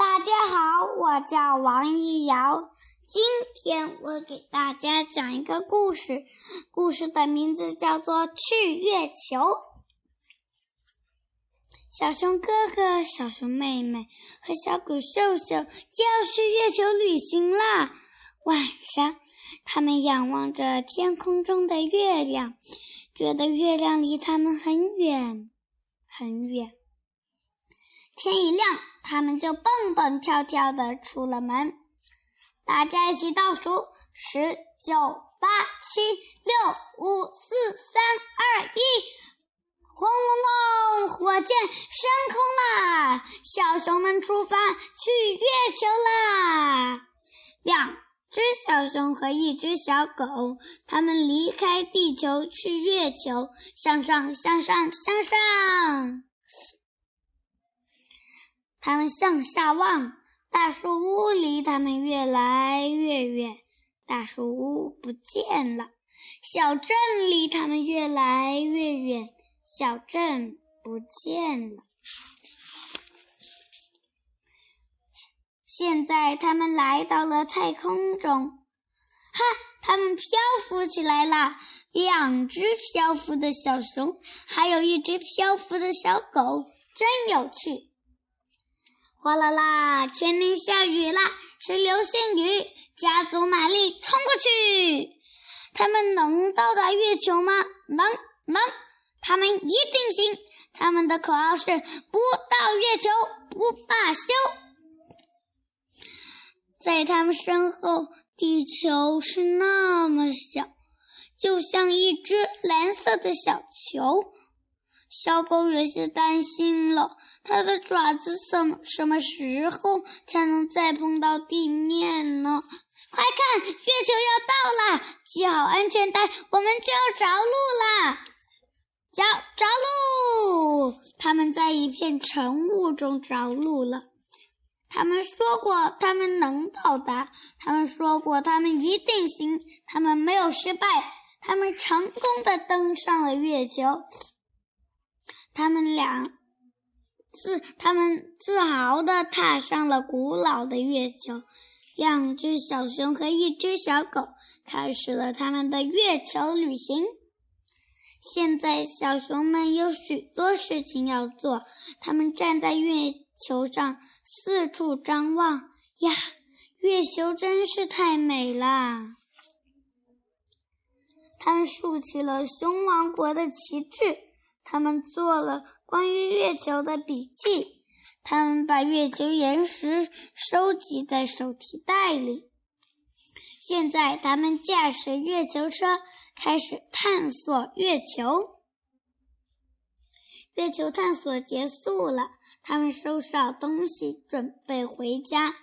大家好，我叫王一瑶。今天我给大家讲一个故事，故事的名字叫做《去月球》。小熊哥哥、小熊妹妹和小狗秀秀就要去月球旅行啦。晚上，他们仰望着天空中的月亮，觉得月亮离他们很远，很远。天一亮，他们就蹦蹦跳跳的出了门。大家一起倒数：十、九、八、七、六、五、四、三、二、一！轰隆隆，火箭升空啦！小熊们出发去月球啦！两只小熊和一只小狗，它们离开地球去月球，向上，向上，向上。他们向下望，大树屋离他们越来越远，大树屋不见了；小镇离他们越来越远，小镇不见了。现在他们来到了太空中，哈！他们漂浮起来了，两只漂浮的小熊，还有一只漂浮的小狗，真有趣。哗啦啦！前面下雨啦，是流星雨！加足马力冲过去！他们能到达月球吗？能，能！他们一定行！他们的口号是：不到月球不罢休。在他们身后，地球是那么小，就像一只蓝色的小球。小狗有些担心了，它的爪子什么什么时候才能再碰到地面呢？快看，月球要到了，系好安全带，我们就要着陆啦！着着陆！他们在一片晨雾中着陆了。他们说过，他们能到达。他们说过，他们一定行。他们没有失败。他们成功的登上了月球。他们俩自他们自豪地踏上了古老的月球，两只小熊和一只小狗开始了他们的月球旅行。现在，小熊们有许多事情要做。他们站在月球上，四处张望。呀，月球真是太美了！他们竖起了熊王国的旗帜。他们做了关于月球的笔记，他们把月球岩石收集在手提袋里。现在，他们驾驶月球车开始探索月球。月球探索结束了，他们收拾好东西，准备回家。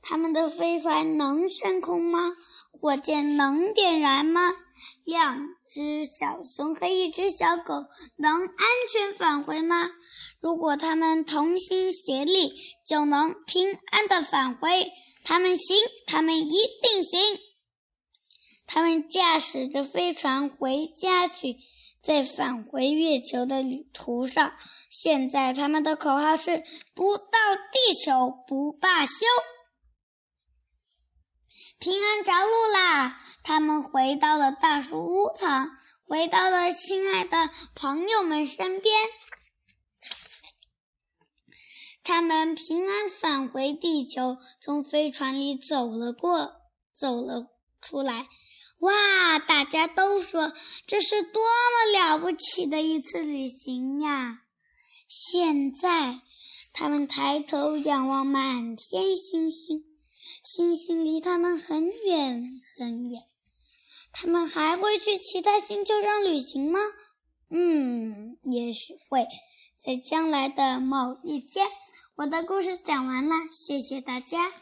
他们的飞船能升空吗？火箭能点燃吗？两只小熊和一只小狗能安全返回吗？如果他们同心协力，就能平安的返回。他们行，他们一定行。他们驾驶着飞船回家去，在返回月球的旅途上，现在他们的口号是：不到地球不罢休。平安着陆啦！他们回到了大树屋旁，回到了亲爱的朋友们身边。他们平安返回地球，从飞船里走了过，走了出来。哇！大家都说这是多么了不起的一次旅行呀！现在，他们抬头仰望满天星星。星星离他们很远很远，他们还会去其他星球上旅行吗？嗯，也许会在将来的某一天。我的故事讲完了，谢谢大家。